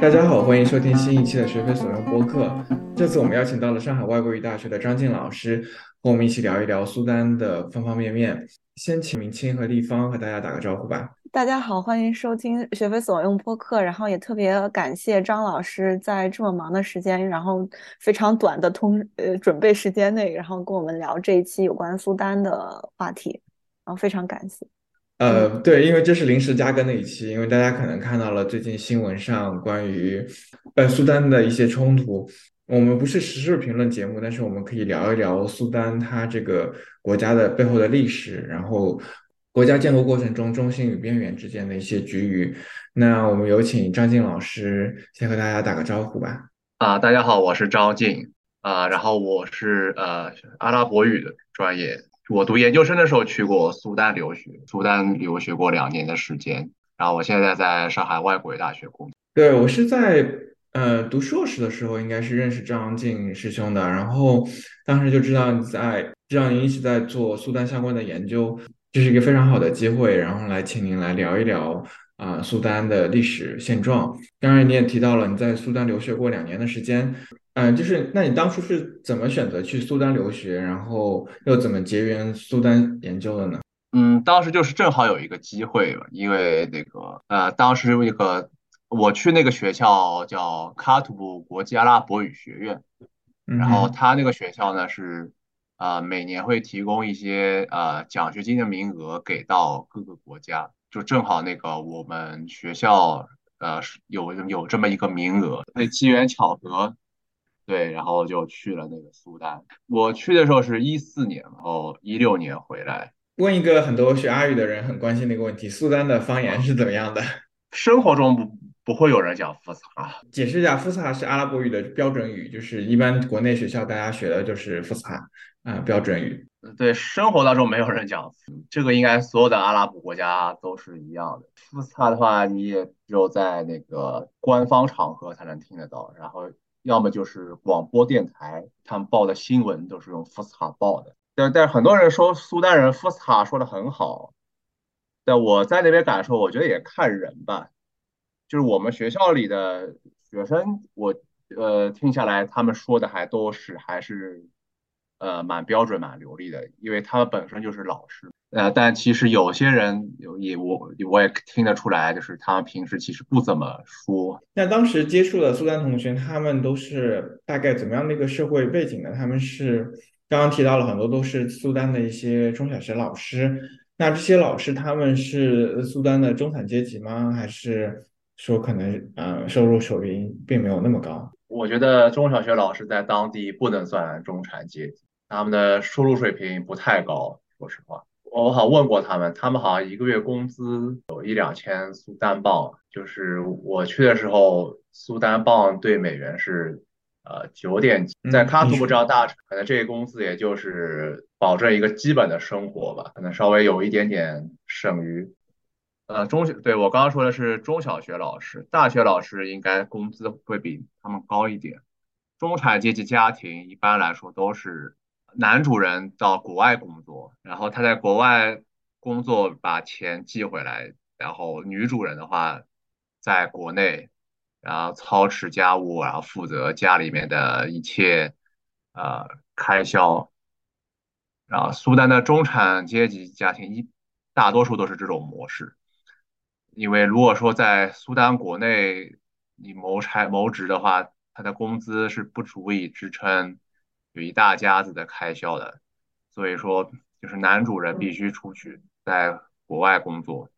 大家好，欢迎收听新一期的学非所用播客。这次我们邀请到了上海外国语大学的张静老师，和我们一起聊一聊苏丹的方方面面。先请明清和立方和大家打个招呼吧。大家好，欢迎收听学非所用播客。然后也特别感谢张老师在这么忙的时间，然后非常短的通呃准备时间内，然后跟我们聊这一期有关苏丹的话题，然后非常感谢。呃，对，因为这是临时加更的一期，因为大家可能看到了最近新闻上关于呃苏丹的一些冲突。我们不是时事评论节目，但是我们可以聊一聊苏丹它这个国家的背后的历史，然后国家建构过程中中心与边缘之间的一些局域。那我们有请张静老师先和大家打个招呼吧。啊，大家好，我是张静啊，然后我是呃阿拉伯语的专业。我读研究生的时候去过苏丹留学，苏丹留学过两年的时间，然后我现在在上海外国语大学工作。对我是在呃读硕士的时候，应该是认识张静师兄的，然后当时就知道你在，知道您一直在做苏丹相关的研究，这是一个非常好的机会，然后来请您来聊一聊啊苏丹的历史现状。当然你也提到了你在苏丹留学过两年的时间。嗯，就是那你当初是怎么选择去苏丹留学，然后又怎么结缘苏丹研究的呢？嗯，当时就是正好有一个机会吧，因为那个呃，当时一个我去那个学校叫喀土穆国际阿拉伯语学院，然后他那个学校呢是呃每年会提供一些呃奖学金的名额给到各个国家，就正好那个我们学校呃有有这么一个名额，所以机缘巧合。对，然后就去了那个苏丹。我去的时候是一四年，然后一六年回来。问一个很多学阿语的人很关心的一个问题：苏丹的方言是怎么样的？生活中不不会有人讲福斯哈。解释一下，福斯哈是阿拉伯语的标准语，就是一般国内学校大家学的就是福斯哈啊标准语。对，生活当中没有人讲，这个应该所有的阿拉伯国家都是一样的。福斯哈的话，你也只有在那个官方场合才能听得到，然后。要么就是广播电台，他们报的新闻都是用福斯塔报的。但但是很多人说苏丹人福斯塔说的很好，但我在那边感受，我觉得也看人吧。就是我们学校里的学生，我呃听下来，他们说的还都是还是呃蛮标准、蛮流利的，因为他们本身就是老师。呃，但其实有些人也我我也听得出来，就是他们平时其实不怎么说。那当时接触的苏丹同学，他们都是大概怎么样的一个社会背景呢？他们是刚刚提到了很多都是苏丹的一些中小学老师。那这些老师他们是苏丹的中产阶级吗？还是说可能呃收入水平并没有那么高？我觉得中小学老师在当地不能算中产阶级，他们的收入水平不太高，说实话。我好像问过他们，他们好像一个月工资有一两千苏丹镑，就是我去的时候，苏丹镑对美元是呃九点几，在喀土穆这样大城，可能这个工资也就是保证一个基本的生活吧，可能稍微有一点点剩余。呃，中学对我刚刚说的是中小学老师，大学老师应该工资会比他们高一点。中产阶级家庭一般来说都是。男主人到国外工作，然后他在国外工作把钱寄回来，然后女主人的话在国内，然后操持家务，然后负责家里面的一切呃开销。然后苏丹的中产阶级家庭一大多数都是这种模式，因为如果说在苏丹国内你谋差谋职的话，他的工资是不足以支撑。有一大家子的开销的，所以说就是男主人必须出去在国外工作，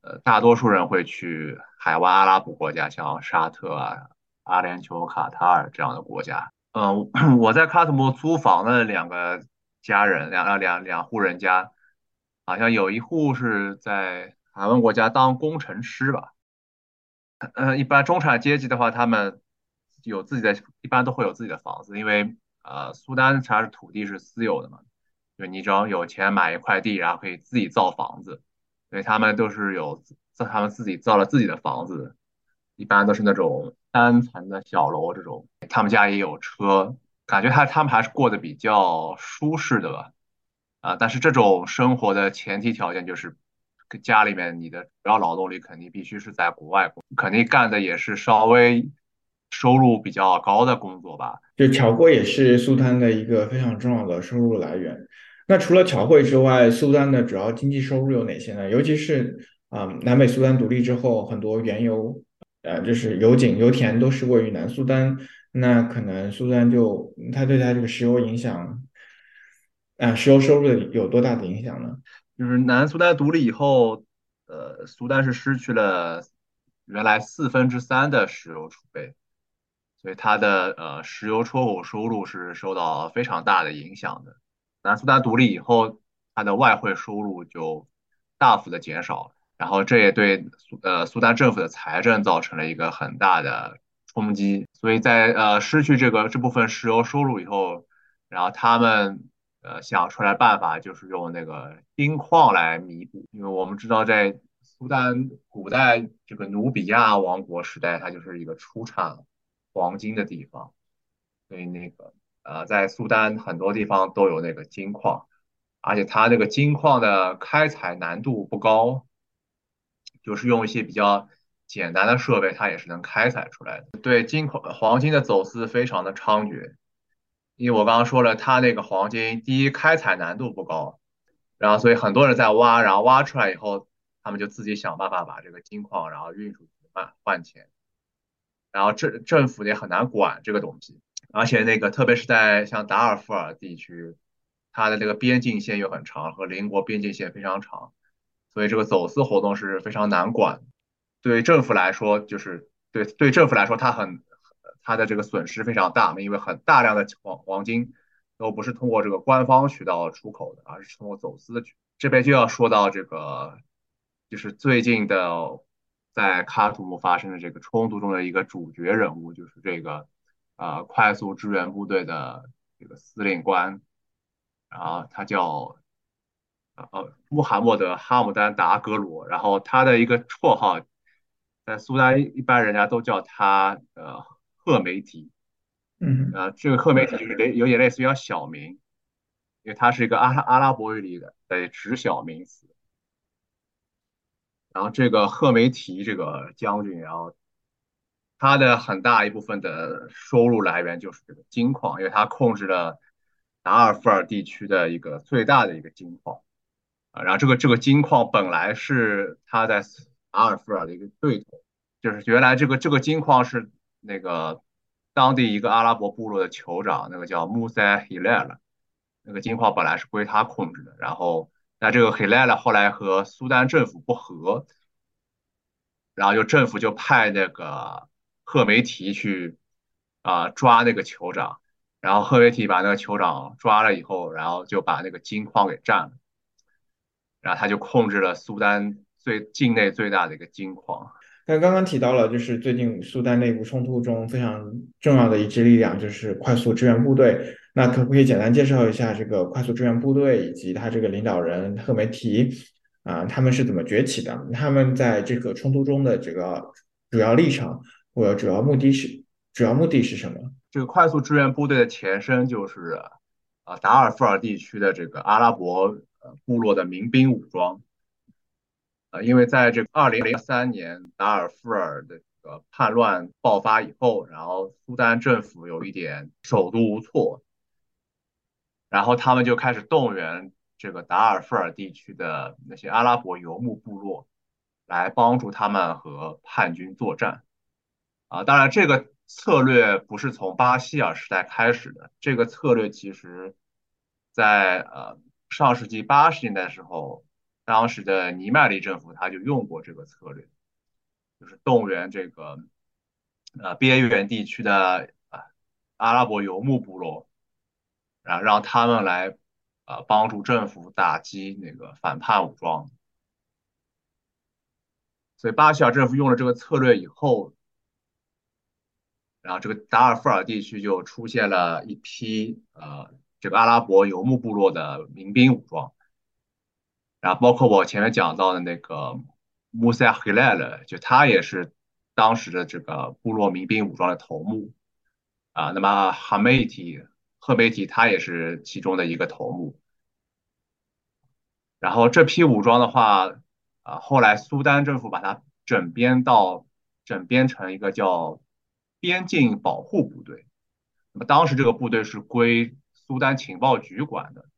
呃，大多数人会去海湾阿拉伯国家，像沙特啊、阿联酋、卡塔尔这样的国家。嗯，我在喀土穆租房的两个家人，两两两户人家，好像有一户是在海湾国家当工程师吧。嗯，一般中产阶级的话，他们有自己的，一般都会有自己的房子，因为。呃，苏丹它是土地是私有的嘛，就你只要有钱买一块地，然后可以自己造房子，所以他们都是有造他们自己造了自己的房子，一般都是那种单层的小楼，这种他们家也有车，感觉他他们还是过得比较舒适的吧。啊，但是这种生活的前提条件就是，家里面你的主要劳动力肯定必须是在国外，肯定干的也是稍微收入比较高的工作吧。就侨汇也是苏丹的一个非常重要的收入来源。那除了侨汇之外，苏丹的主要经济收入有哪些呢？尤其是啊，南北苏丹独立之后，很多原油，呃，就是油井、油田都是位于南苏丹，那可能苏丹就它对它这个石油影响。啊，石油收入有多大的影响呢？就是南苏丹独立以后，呃，苏丹是失去了原来四分之三的石油储备，所以它的呃石油出口收入是受到非常大的影响的。南苏丹独立以后，它的外汇收入就大幅的减少了，然后这也对苏呃苏丹政府的财政造成了一个很大的冲击。所以在呃失去这个这部分石油收入以后，然后他们。呃，想出来办法就是用那个金矿来弥补，因为我们知道在苏丹古代这个努比亚王国时代，它就是一个出产黄金的地方，所以那个呃，在苏丹很多地方都有那个金矿，而且它那个金矿的开采难度不高，就是用一些比较简单的设备，它也是能开采出来的。对金矿黄金的走私非常的猖獗。因为我刚刚说了，它那个黄金，第一开采难度不高，然后所以很多人在挖，然后挖出来以后，他们就自己想办法把这个金矿然后运出去换换钱，然后政政府也很难管这个东西，而且那个特别是在像达尔富尔地区，它的这个边境线又很长，和邻国边境线非常长，所以这个走私活动是非常难管，对政府来说就是对对政府来说，它很。它的这个损失非常大，因为很大量的黄黄金都不是通过这个官方渠道出口的，而是通过走私的。这边就要说到这个，就是最近的在喀土穆发生的这个冲突中的一个主角人物，就是这个啊快速支援部队的这个司令官，然后他叫呃穆罕默德哈姆丹达格罗，然后他的一个绰号在苏丹一般人家都叫他呃。赫梅提，嗯，呃，这个赫梅提就是类有点类似于小名，因为它是一个阿拉阿拉伯语里的的指小名词。然后这个赫梅提这个将军，然后他的很大一部分的收入来源就是这个金矿，因为他控制了达尔富尔地区的一个最大的一个金矿，啊，然后这个这个金矿本来是他在达尔富尔的一个对头，就是原来这个这个金矿是。那个当地一个阿拉伯部落的酋长，那个叫穆塞希莱了，那个金矿本来是归他控制的，然后那这个希莱了后来和苏丹政府不和，然后就政府就派那个赫梅提去啊抓那个酋长，然后赫梅提把那个酋长抓了以后，然后就把那个金矿给占了，然后他就控制了苏丹最境内最大的一个金矿。那刚刚提到了，就是最近苏丹内部冲突中非常重要的一支力量，就是快速支援部队。那可不可以简单介绍一下这个快速支援部队以及他这个领导人赫梅提啊，他们是怎么崛起的？他们在这个冲突中的这个主要立场或者主要目的是主要目的是什么？这个快速支援部队的前身就是啊达尔富尔地区的这个阿拉伯部落的民兵武装。因为在这个二零零三年达尔富尔的这个叛乱爆发以后，然后苏丹政府有一点手足无措，然后他们就开始动员这个达尔富尔地区的那些阿拉伯游牧部落，来帮助他们和叛军作战。啊，当然这个策略不是从巴希尔时代开始的，这个策略其实在呃上世纪八十年代的时候。当时的尼麦利政府他就用过这个策略，就是动员这个呃边缘地区的啊阿拉伯游牧部落，然后让他们来啊帮助政府打击那个反叛武装。所以巴希尔政府用了这个策略以后，然后这个达尔富尔地区就出现了一批呃这个阿拉伯游牧部落的民兵武装。然后包括我前面讲到的那个穆塞希莱勒，就他也是当时的这个部落民兵武装的头目啊。那么哈梅提赫梅提他也是其中的一个头目。然后这批武装的话，啊，后来苏丹政府把它整编到整编成一个叫边境保护部队。那么当时这个部队是归苏丹情报局管的，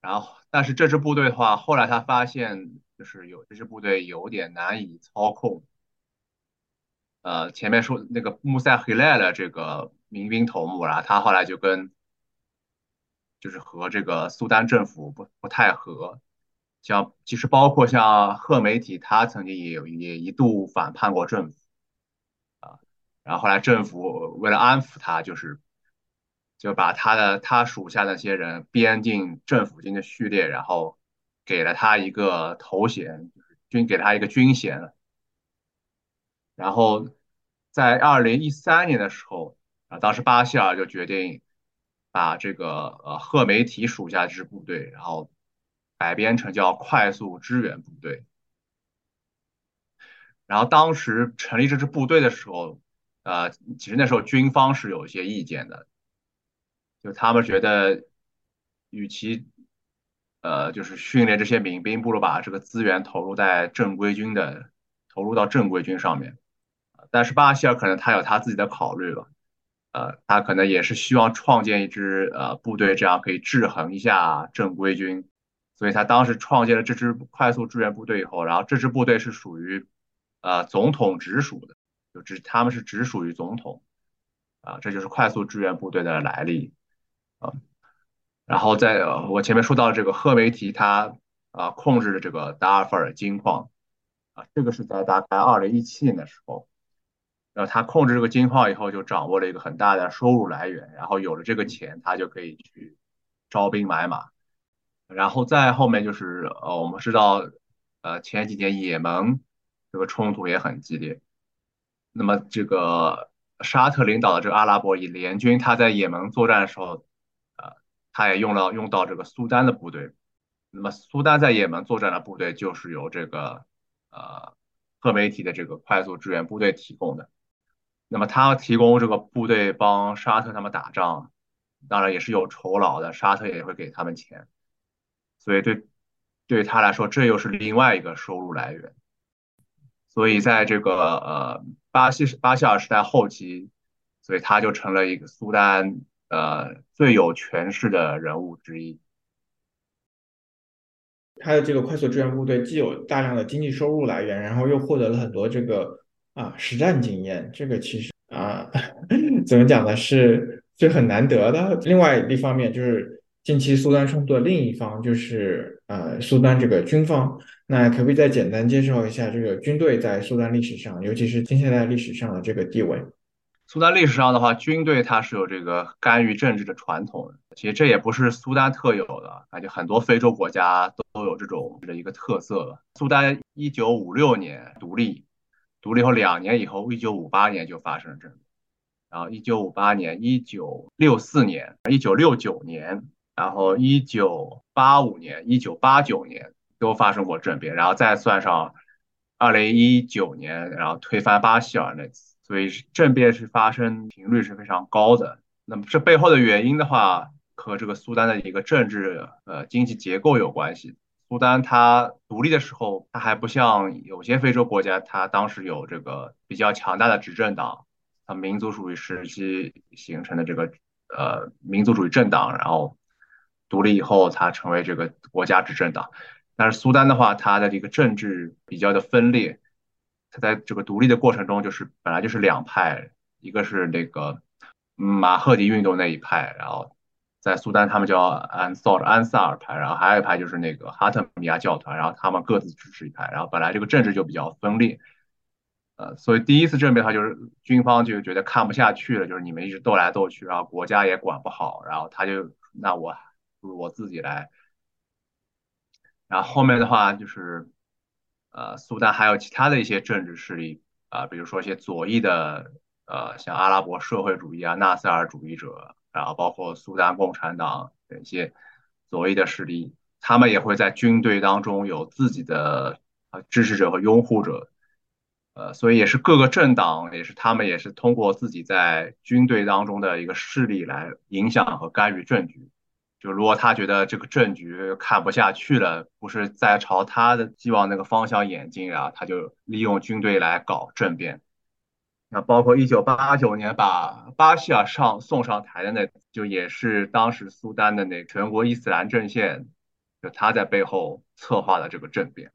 然后但是这支部队的话，后来他发现就是有这支部队有点难以操控。呃，前面说那个穆塞黑赖的这个民兵头目然后，他后来就跟就是和这个苏丹政府不不太合，像其实包括像赫梅提，他曾经也有也一度反叛过政府。啊然后后来政府为了安抚他，就是就把他的他属下那些人编进政府军的序列，然后给了他一个头衔，就是军给他一个军衔。然后在二零一三年的时候，啊，当时巴希尔就决定把这个呃赫梅提属下这支部队，然后改编成叫快速支援部队。然后当时成立这支部队的时候。呃，其实那时候军方是有一些意见的，就他们觉得，与其呃就是训练这些民兵，不如把这个资源投入在正规军的，投入到正规军上面。但是巴希尔可能他有他自己的考虑吧，呃，他可能也是希望创建一支呃部队，这样可以制衡一下正规军。所以他当时创建了这支快速支援部队以后，然后这支部队是属于呃总统直属的。就只他们是直属于总统，啊，这就是快速支援部队的来历，啊，然后在我前面说到这个赫梅提他啊控制的这个达尔富尔金矿，啊，这个是在大概二零一七年的时候，然后他控制这个金矿以后，就掌握了一个很大的收入来源，然后有了这个钱，他就可以去招兵买马，然后再后面就是呃，我们知道，呃，前几年也门这个冲突也很激烈。那么，这个沙特领导的这个阿拉伯以联军，他在也门作战的时候，他也用了用到这个苏丹的部队。那么，苏丹在也门作战的部队就是由这个呃赫梅提的这个快速支援部队提供的。那么，他提供这个部队帮沙特他们打仗，当然也是有酬劳的，沙特也会给他们钱。所以，对对他来说，这又是另外一个收入来源。所以，在这个呃。巴西巴西尔时代后期，所以他就成了一个苏丹呃最有权势的人物之一。他的这个快速支援部队既有大量的经济收入来源，然后又获得了很多这个啊实战经验，这个其实啊 怎么讲呢？是是很难得的。另外一方面就是。近期苏丹冲突的另一方就是呃苏丹这个军方，那可不可以再简单介绍一下这个军队在苏丹历史上，尤其是近现代历史上的这个地位？苏丹历史上的话，军队它是有这个干预政治的传统的，其实这也不是苏丹特有的，感觉很多非洲国家都有这种的一个特色。苏丹一九五六年独立，独立后两年以后，一九五八年就发生了政变，然后一九五八年、一九六四年、一九六九年。然后，一九八五年、一九八九年都发生过政变，然后再算上二零一九年，然后推翻巴希尔那次，所以政变是发生频率是非常高的。那么这背后的原因的话，和这个苏丹的一个政治呃经济结构有关系。苏丹它独立的时候，它还不像有些非洲国家，它当时有这个比较强大的执政党，它民族主义时期形成的这个呃民族主义政党，然后。独立以后，它成为这个国家执政党。但是苏丹的话，它的这个政治比较的分裂。它在这个独立的过程中，就是本来就是两派，一个是那个马赫迪运动那一派，然后在苏丹他们叫安萨尔安萨尔派，然后还有一派就是那个哈特米亚教团，然后他们各自支持一派。然后本来这个政治就比较分裂，呃，所以第一次政变的话，就是军方就觉得看不下去了，就是你们一直斗来斗去，然后国家也管不好，然后他就那我。我自己来，然后后面的话就是，呃，苏丹还有其他的一些政治势力啊，比如说一些左翼的，呃，像阿拉伯社会主义啊、纳赛尔主义者，然后包括苏丹共产党等一些左翼的势力，他们也会在军队当中有自己的呃支持者和拥护者，呃，所以也是各个政党，也是他们也是通过自己在军队当中的一个势力来影响和干预政局。就如果他觉得这个政局看不下去了，不是在朝他的希望那个方向演进啊，他就利用军队来搞政变。那包括一九八九年把巴希尔上送上台的那，就也是当时苏丹的那全国伊斯兰阵线，就他在背后策划的这个政变。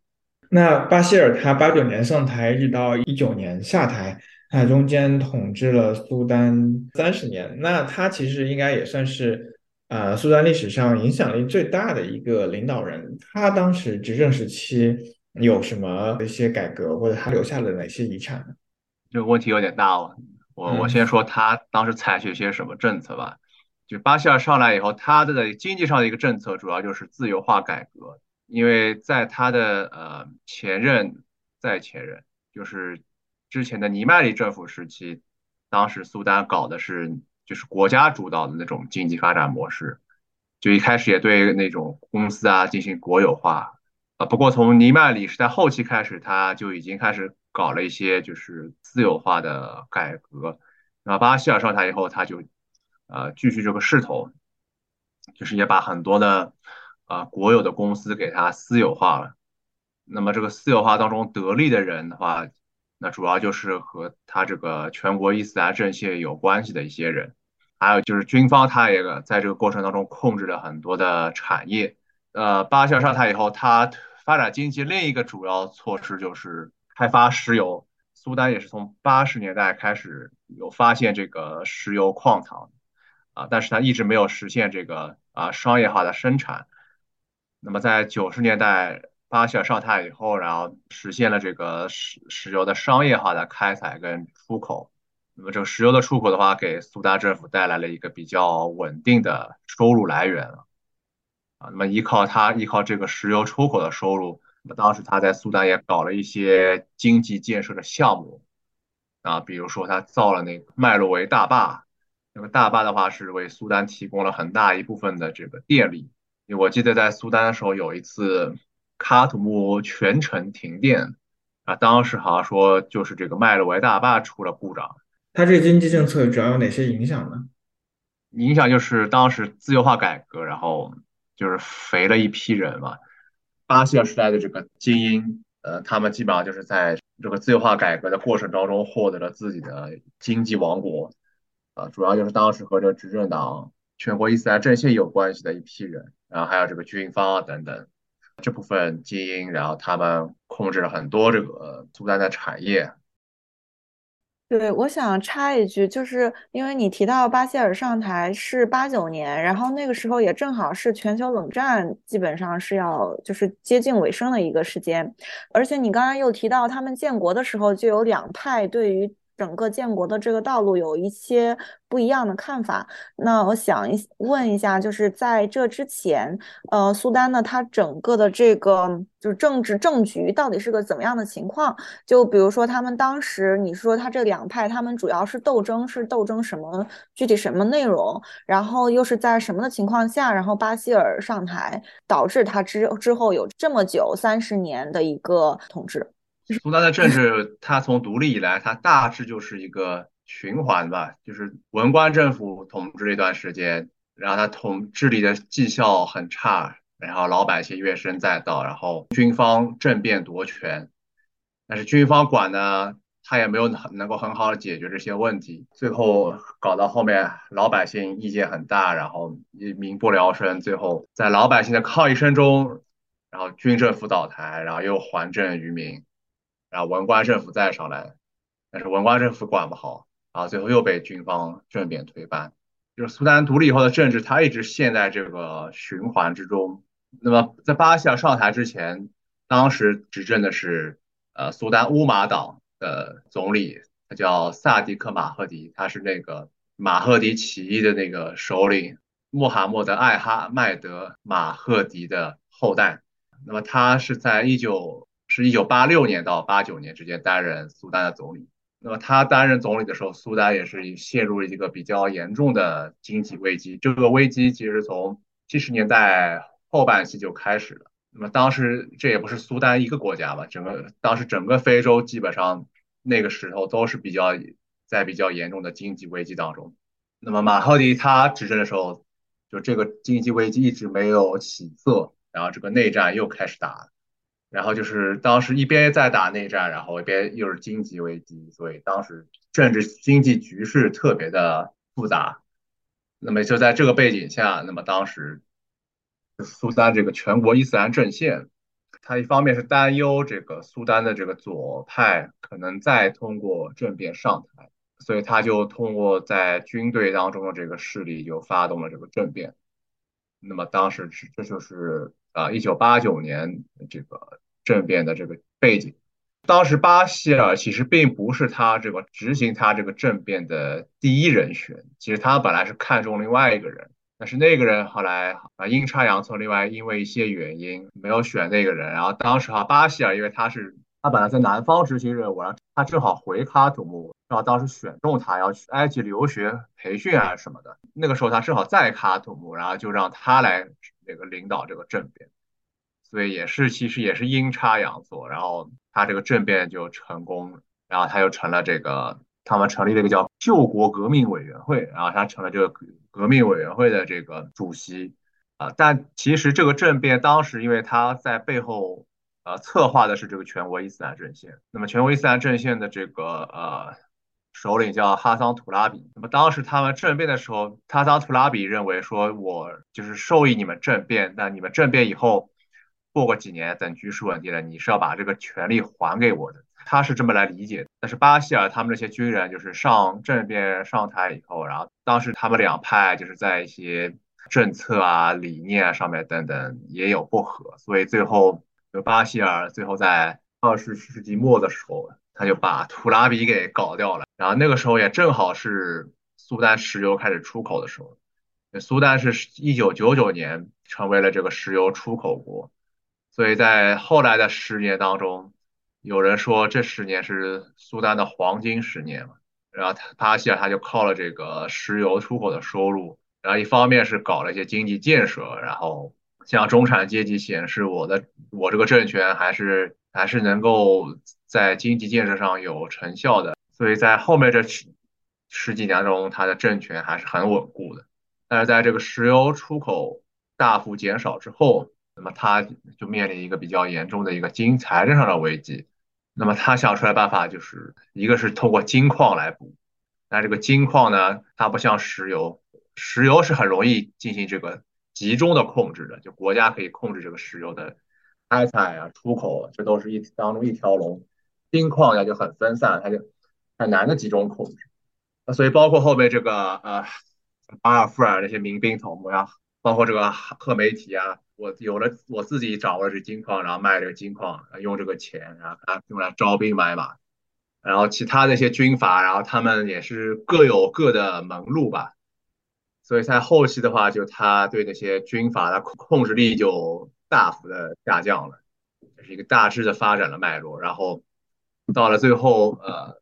那巴希尔他八九年上台，一直到一九年下台，他中间统治了苏丹三十年。那他其实应该也算是呃苏丹历史上影响力最大的一个领导人。他当时执政时期有什么一些改革，或者他留下了哪些遗产呢？这个问题有点大哦，我我先说他当时采取一些什么政策吧。就巴希尔上来以后，他的经济上的一个政策主要就是自由化改革。因为在他的呃前任在前任，就是之前的尼麦里政府时期，当时苏丹搞的是就是国家主导的那种经济发展模式，就一开始也对那种公司啊进行国有化啊。不过从尼曼里时代后期开始，他就已经开始搞了一些就是自由化的改革。然后巴希尔上台以后，他就呃继续这个势头，就是也把很多的。啊，国有的公司给它私有化了。那么这个私有化当中得利的人的话，那主要就是和他这个全国伊斯兰阵线有关系的一些人，还有就是军方，他也在这个过程当中控制了很多的产业。呃，巴希尔上台以后，他发展经济另一个主要措施就是开发石油。苏丹也是从八十年代开始有发现这个石油矿藏，啊，但是他一直没有实现这个啊商业化的生产。那么在九十年代，巴希尔上台以后，然后实现了这个石石油的商业化的开采跟出口。那么这个石油的出口的话，给苏丹政府带来了一个比较稳定的收入来源。啊，那么依靠他依靠这个石油出口的收入，那么当时他在苏丹也搞了一些经济建设的项目。啊，比如说他造了那个麦洛维大坝，那个大坝的话是为苏丹提供了很大一部分的这个电力。我记得在苏丹的时候，有一次喀土穆全城停电，啊，当时好像说就是这个麦洛维大坝出了故障。它这个经济政策主要有哪些影响呢？影响就是当时自由化改革，然后就是肥了一批人嘛。巴西尔时代的这个精英，呃，他们基本上就是在这个自由化改革的过程当中获得了自己的经济王国，啊，主要就是当时和这执政党全国伊斯兰阵线有关系的一批人。然后还有这个军方啊等等这部分精英，然后他们控制了很多这个苏丹的产业。对，我想插一句，就是因为你提到巴希尔上台是八九年，然后那个时候也正好是全球冷战基本上是要就是接近尾声的一个时间，而且你刚刚又提到他们建国的时候就有两派对于。整个建国的这个道路有一些不一样的看法。那我想一问一下，就是在这之前，呃，苏丹呢，它整个的这个就是政治政局到底是个怎么样的情况？就比如说他们当时，你说他这两派，他们主要是斗争，是斗争什么？具体什么内容？然后又是在什么的情况下？然后巴希尔上台，导致他之之后有这么久三十年的一个统治。苏丹的政治，它从独立以来，它大致就是一个循环吧，就是文官政府统治了一段时间，然后他统治理的绩效很差，然后老百姓怨声载道，然后军方政变夺权，但是军方管呢，他也没有很能够很好的解决这些问题，最后搞到后面老百姓意见很大，然后民不聊生，最后在老百姓的抗议声中，然后军政府倒台，然后又还政于民。然后文官政府再上来，但是文官政府管不好，啊，最后又被军方政变推翻。就是苏丹独立以后的政治，它一直陷在这个循环之中。那么在巴希尔上台之前，当时执政的是呃苏丹乌马党的总理，他叫萨迪克马赫迪，他是那个马赫迪起义的那个首领穆罕默德艾哈迈德马赫迪的后代。那么他是在一九。是一九八六年到八九年之间担任苏丹的总理。那么他担任总理的时候，苏丹也是陷入了一个比较严重的经济危机。这个危机其实从七十年代后半期就开始了。那么当时这也不是苏丹一个国家吧，整个当时整个非洲基本上那个时候都是比较在比较严重的经济危机当中。那么马赫迪他执政的时候，就这个经济危机一直没有起色，然后这个内战又开始打了，然后就是当时一边在打内战，然后一边又是经济危机，所以当时政治经济局势特别的复杂。那么就在这个背景下，那么当时苏丹这个全国伊斯兰阵线。他一方面是担忧这个苏丹的这个左派可能再通过政变上台，所以他就通过在军队当中的这个势力就发动了这个政变。那么当时是这就是啊，一九八九年这个政变的这个背景。当时巴希尔其实并不是他这个执行他这个政变的第一人选，其实他本来是看中另外一个人。但是那个人后来啊阴差阳错，另外因为一些原因没有选那个人。然后当时哈巴希尔，因为他是他本来在南方执行任务，然后他正好回喀土穆，然后当时选中他要去埃及留学培训啊什么的。那个时候他正好在喀土穆，然后就让他来那个领导这个政变。对也是其实也是阴差阳错，然后他这个政变就成功，然后他又成了这个他们成立了一个叫救国革命委员会，然后他成了这个。革命委员会的这个主席啊，但其实这个政变当时，因为他在背后呃策划的是这个全国伊斯兰阵线。那么全国伊斯兰阵线的这个呃首领叫哈桑图拉比。那么当时他们政变的时候，哈桑图拉比认为说，我就是受益你们政变，那你们政变以后过个几年，等局势稳定了，你是要把这个权力还给我的。他是这么来理解，但是巴希尔他们这些军人就是上政变上台以后，然后当时他们两派就是在一些政策啊、理念啊上面等等也有不合，所以最后就巴希尔最后在二十世纪末的时候，他就把图拉比给搞掉了。然后那个时候也正好是苏丹石油开始出口的时候，苏丹是一九九九年成为了这个石油出口国，所以在后来的十年当中。有人说这十年是苏丹的黄金十年嘛，然后他巴希尔他就靠了这个石油出口的收入，然后一方面是搞了一些经济建设，然后向中产阶级显示我的我这个政权还是还是能够在经济建设上有成效的，所以在后面这十十几年中，他的政权还是很稳固的。但是在这个石油出口大幅减少之后，那么他就面临一个比较严重的一个经财政上的危机。那么他想出来办法，就是一个是通过金矿来补，但这个金矿呢，它不像石油，石油是很容易进行这个集中的控制的，就国家可以控制这个石油的开采啊、出口，这都是一当中一条龙。金矿呢就很分散，它就很难的集中控制。所以包括后面这个呃巴尔富尔那些民兵头目呀，包括这个赫梅提啊。我有了我自己掌握的是金矿，然后卖这个金矿，用这个钱，然后用来招兵买马，然后其他的一些军阀，然后他们也是各有各的门路吧。所以在后期的话，就他对那些军阀的控控制力就大幅的下降了，这是一个大致的发展的脉络。然后到了最后，呃，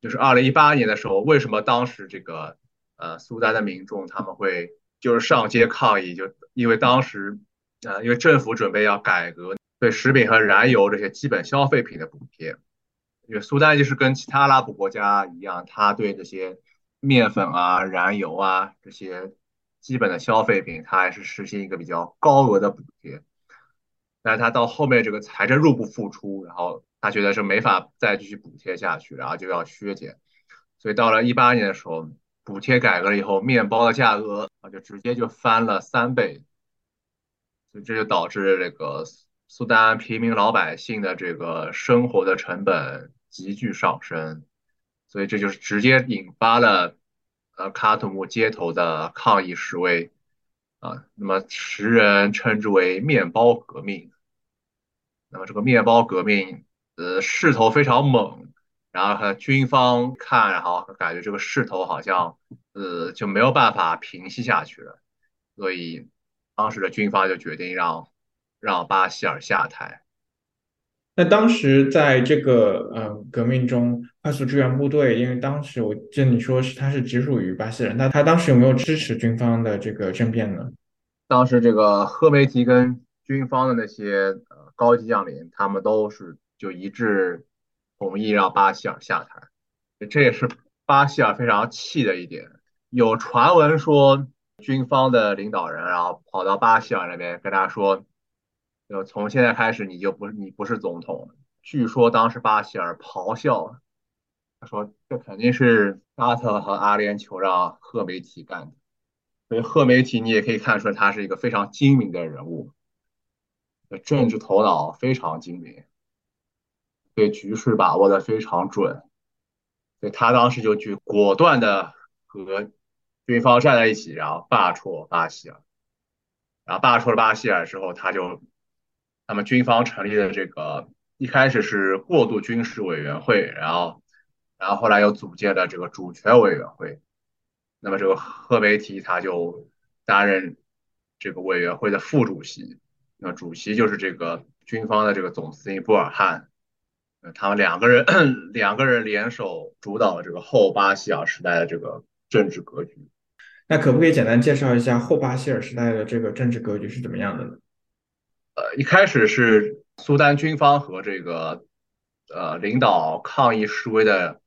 就是二零一八年的时候，为什么当时这个呃苏丹的民众他们会就是上街抗议，就因为当时。啊，因为政府准备要改革对食品和燃油这些基本消费品的补贴，因为苏丹就是跟其他阿拉伯国家一样，它对这些面粉啊、燃油啊这些基本的消费品，它还是实行一个比较高额的补贴。但是他到后面这个财政入不敷出，然后他觉得是没法再继续补贴下去，然后就要削减。所以到了一八年的时候，补贴改革了以后，面包的价格啊就直接就翻了三倍。这就导致这个苏丹平民老百姓的这个生活的成本急剧上升，所以这就是直接引发了呃喀土木街头的抗议示威啊。那么时人称之为面包革命。那么这个面包革命呃势头非常猛，然后和军方看，然后感觉这个势头好像呃就没有办法平息下去了，所以。当时的军方就决定让让巴希尔下台。那当时在这个呃革命中，快速支援部队，因为当时我记得你说是他是直属于巴西人，那他当时有没有支持军方的这个政变呢？当时这个赫梅提跟军方的那些呃高级将领，他们都是就一致同意让巴希尔下台。这也是巴希尔非常气的一点。有传闻说，军方的领导人然后跑到巴西尔那边跟他说，就从现在开始你就不是你不是总统。据说当时巴希尔咆哮，他说这肯定是沙特和阿联酋让赫梅提干的。所以赫梅提你也可以看出来，他是一个非常精明的人物，政治头脑非常精明，对局势把握的非常准。所以他当时就去果断的和军方站在一起，然后罢黜巴西尔。然后罢黜了巴西尔之后，他就他们军方成立的这个一开始是过渡军事委员会，然后然后后来又组建了这个主权委员会。那么这个赫梅提他就担任这个委员会的副主席，那主席就是这个军方的这个总司令布尔汉，他们两个人两个人联手主导了这个后巴西尔时代的这个政治格局。那可不可以简单介绍一下后巴希尔时代的这个政治格局是怎么样的呢？呃，一开始是苏丹军方和这个呃领导抗议示威的。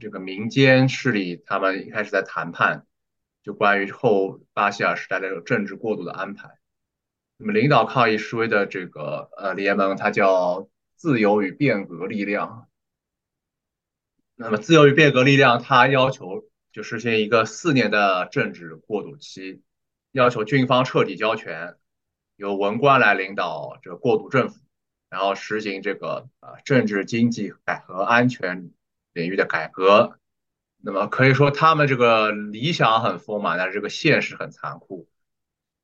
这个民间势力，他们一开始在谈判，就关于后巴希尔时代的这个政治过渡的安排。那么，领导抗议示威的这个呃联盟，它叫自由与变革力量。那么，自由与变革力量，它要求就实行一个四年的政治过渡期，要求军方彻底交权，由文官来领导这个过渡政府，然后实行这个呃政治、经济改革、安全。领域的改革，那么可以说他们这个理想很丰满，但是这个现实很残酷，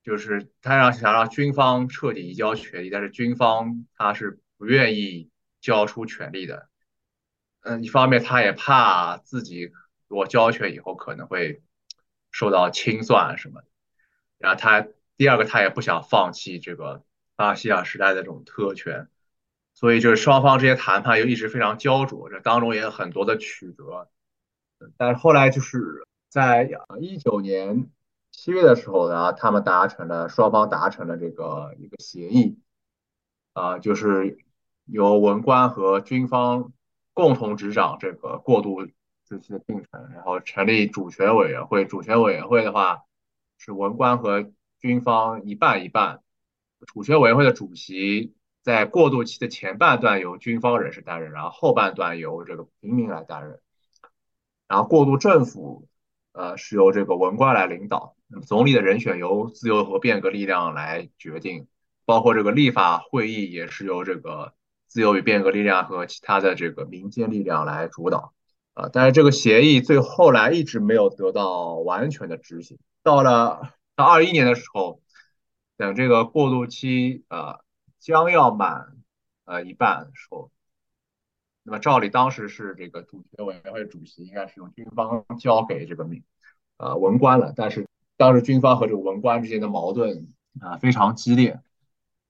就是他让想让军方彻底移交权力，但是军方他是不愿意交出权力的。嗯，一方面他也怕自己如果交权以后可能会受到清算什么的，然后他第二个他也不想放弃这个巴西亚时代的这种特权。所以就是双方这些谈判又一直非常焦灼，这当中也有很多的曲折。但是后来就是在一九年七月的时候呢，他们达成了双方达成了这个一个协议，啊，就是由文官和军方共同执掌这个过渡时期的进程，然后成立主权委员会。主权委员会的话是文官和军方一半一半，主权委员会的主席。在过渡期的前半段由军方人士担任，然后后半段由这个平民来担任。然后过渡政府，呃，是由这个文官来领导。那么总理的人选由自由和变革力量来决定，包括这个立法会议也是由这个自由与变革力量和其他的这个民间力量来主导。啊，但是这个协议最后来一直没有得到完全的执行。到了到二一年的时候，等这个过渡期，呃。将要满呃一半的时候，那么照理当时是这个主权委员会主席应该是由军方交给这个民呃文官了，但是当时军方和这个文官之间的矛盾啊非常激烈，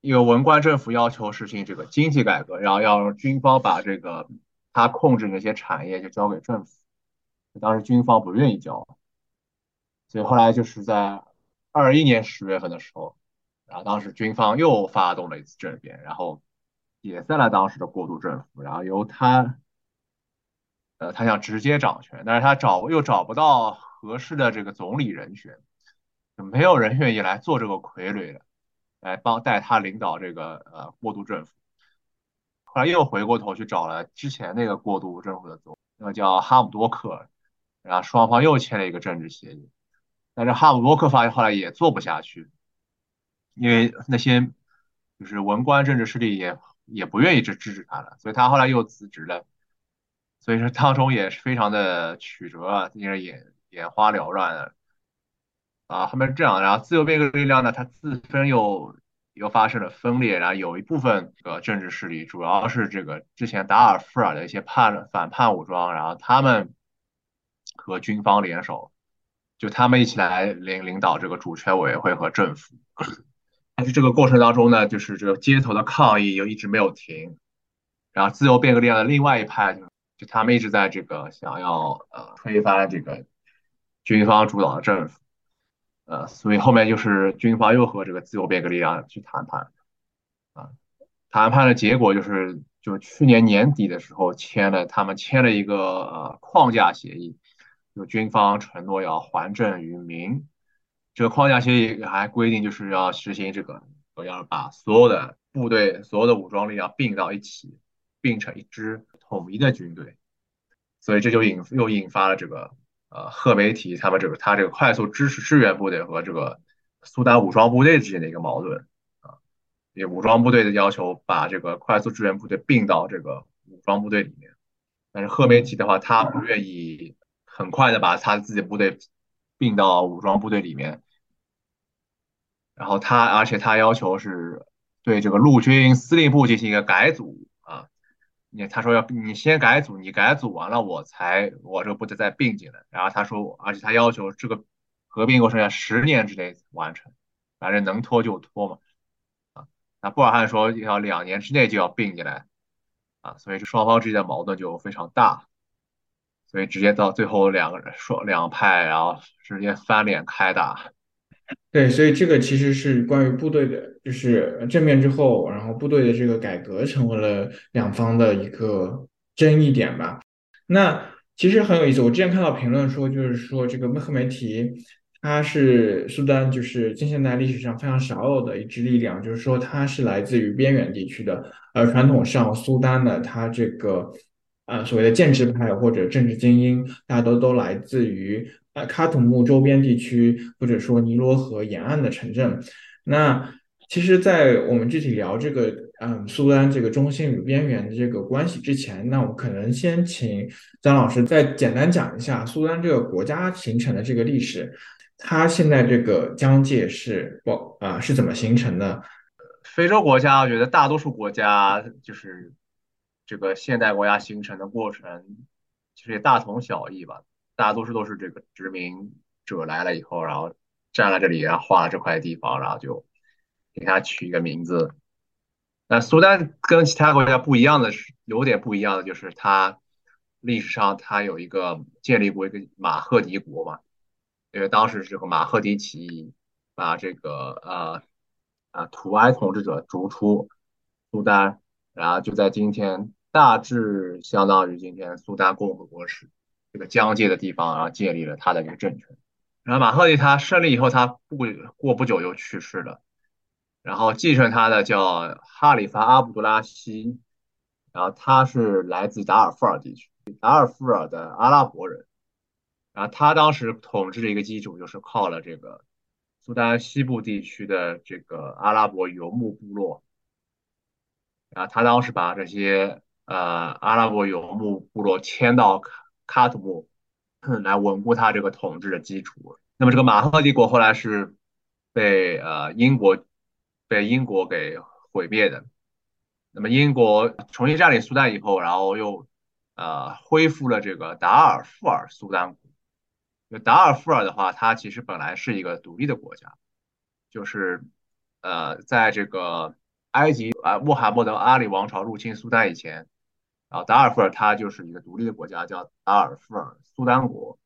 因为文官政府要求实行这个经济改革，然后要让军方把这个他控制那些产业就交给政府，当时军方不愿意交，所以后来就是在二一年十月份的时候。然后当时军方又发动了一次政变，然后解散了当时的过渡政府，然后由他，呃，他想直接掌权，但是他找又找不到合适的这个总理人选，就没有人愿意来做这个傀儡的，来帮带他领导这个呃过渡政府。然后又回过头去找了之前那个过渡政府的总，那个叫哈姆多克，然后双方又签了一个政治协议，但是哈姆多克发现后来也做不下去。因为那些就是文官政治势力也也不愿意支支持他了，所以他后来又辞职了。所以说当中也是非常的曲折，因为眼眼花缭乱的啊。他们这样，然后自由变革力量呢，它自身又又发生了分裂，然后有一部分这个政治势力，主要是这个之前达尔富尔的一些叛反叛武装，然后他们和军方联手，就他们一起来领领导这个主权委员会和政府。但是这个过程当中呢，就是这个街头的抗议又一直没有停，然后自由变革力量的另外一派就就他们一直在这个想要呃推翻这个军方主导的政府，呃，所以后面就是军方又和这个自由变革力量去谈判，啊，谈判的结果就是就去年年底的时候签了，他们签了一个呃框架协议，就军方承诺要还政于民。这个框架协议还规定，就是要实行这个，要把所有的部队、所有的武装力量并到一起，并成一支统一的军队。所以这就引又引发了这个呃赫梅提他们这个他这个快速支持支援部队和这个苏丹武装部队之间的一个矛盾啊，也武装部队的要求把这个快速支援部队并到这个武装部队里面，但是赫梅提的话，他不愿意很快的把他自己的部队并到武装部队里面，然后他而且他要求是对这个陆军司令部进行一个改组。你他说要你先改组，你改组完了我才我这个部队再并进来。然后他说，而且他要求这个合并过程要十年之内完成，反正能拖就拖嘛。啊，那布尔汉说要两年之内就要并进来，啊，所以这双方之间的矛盾就非常大，所以直接到最后两个人说两派，然后直接翻脸开打。对，所以这个其实是关于部队的，就是政变之后，然后部队的这个改革成为了两方的一个争议点吧。那其实很有意思，我之前看到评论说，就是说这个赫梅提他是苏丹就是近现代历史上非常少有的一支力量，就是说他是来自于边远地区的，而传统上苏丹的他这个呃所谓的建制派或者政治精英，大家都来自于。喀土穆周边地区，或者说尼罗河沿岸的城镇。那其实，在我们具体聊这个，嗯，苏丹这个中心与边缘的这个关系之前，那我可能先请张老师再简单讲一下苏丹这个国家形成的这个历史。它现在这个疆界是不啊是怎么形成的？非洲国家，我觉得大多数国家就是这个现代国家形成的过程，其实也大同小异吧。大多数都是这个殖民者来了以后，然后占了这里，然后划了这块地方，然后就给他取一个名字。那苏丹跟其他国家不一样的是，有点不一样的就是它历史上它有一个建立过一个马赫迪国嘛，因为当时这个马赫迪起义把这个呃啊土埃统治者逐出苏丹，然后就在今天大致相当于今天苏丹共和国时。这个疆界的地方，然后建立了他的这个政权。然后马赫迪他胜利以后，他不过不久就去世了。然后继承他的叫哈里发阿卜杜拉希，然后他是来自达尔富尔地区，达尔富尔的阿拉伯人。然后他当时统治的一个基础就是靠了这个苏丹西部地区的这个阿拉伯游牧部落。然后他当时把这些呃阿拉伯游牧部落迁到。卡卡土穆来稳固他这个统治的基础。那么这个马赫帝国后来是被呃英国被英国给毁灭的。那么英国重新占领苏丹以后，然后又呃恢复了这个达尔富尔苏丹国。达尔富尔的话，它其实本来是一个独立的国家，就是呃在这个埃及啊穆罕默德阿里王朝入侵苏丹以前。然后达尔富尔它就是一个独立的国家，叫达尔富尔苏丹国。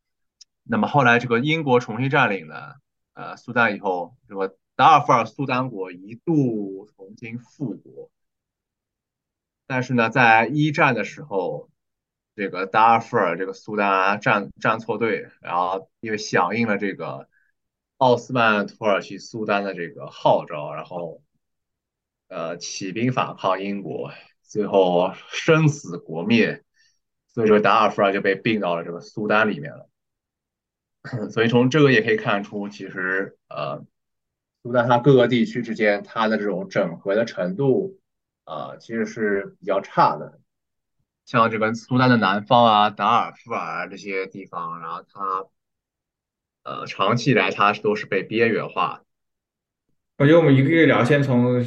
那么后来这个英国重新占领了呃苏丹以后，这个达尔富尔苏丹国一度重新复国。但是呢，在一战的时候，这个达尔富尔这个苏丹站站错队，然后因为响应了这个奥斯曼土耳其苏丹的这个号召，然后呃起兵反抗英国。最后生死国灭，所以说达尔富尔就被并到了这个苏丹里面了。所以从这个也可以看出，其实呃，苏丹它各个地区之间它的这种整合的程度啊，其实是比较差的。像这个苏丹的南方啊，达尔富尔这些地方，然后它呃长期以来它都是被边缘化。我觉得我们一个月聊，先从。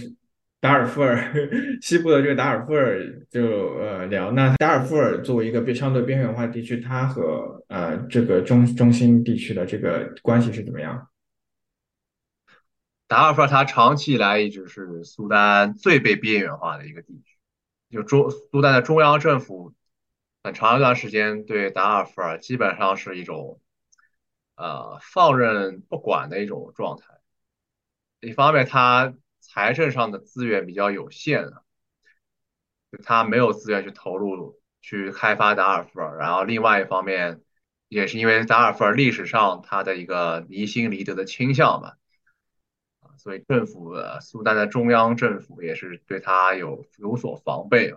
达尔富尔 西部的这个达尔富尔就呃聊，那达尔富尔作为一个相对边缘化地区，它和呃这个中中心地区的这个关系是怎么样？达尔富尔它长期以来一直是苏丹最被边缘化的一个地区，就中苏丹的中央政府很长一段时间对达尔富尔基本上是一种呃放任不管的一种状态，一方面它。财政上的资源比较有限，他没有资源去投入去开发达尔富尔。然后另外一方面，也是因为达尔富尔历史上他的一个离心离德的倾向嘛，所以政府苏丹的中央政府也是对他有有所防备。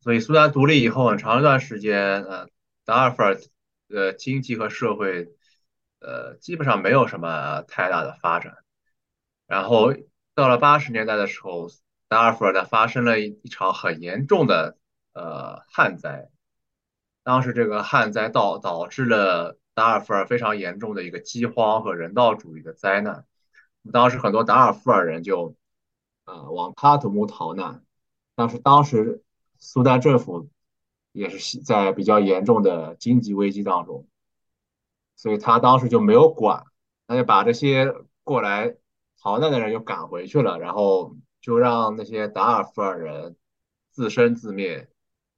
所以苏丹独立以后很长一段时间，呃，达尔富尔的经济和社会，呃，基本上没有什么太大的发展。然后到了八十年代的时候，达尔富尔呢发生了一一场很严重的呃旱灾。当时这个旱灾导导致了达尔富尔非常严重的一个饥荒和人道主义的灾难。当时很多达尔富尔人就呃往喀土穆逃难，但是当时苏丹政府也是在比较严重的经济危机当中，所以他当时就没有管，他就把这些过来。逃难的人就赶回去了，然后就让那些达尔富尔人自生自灭。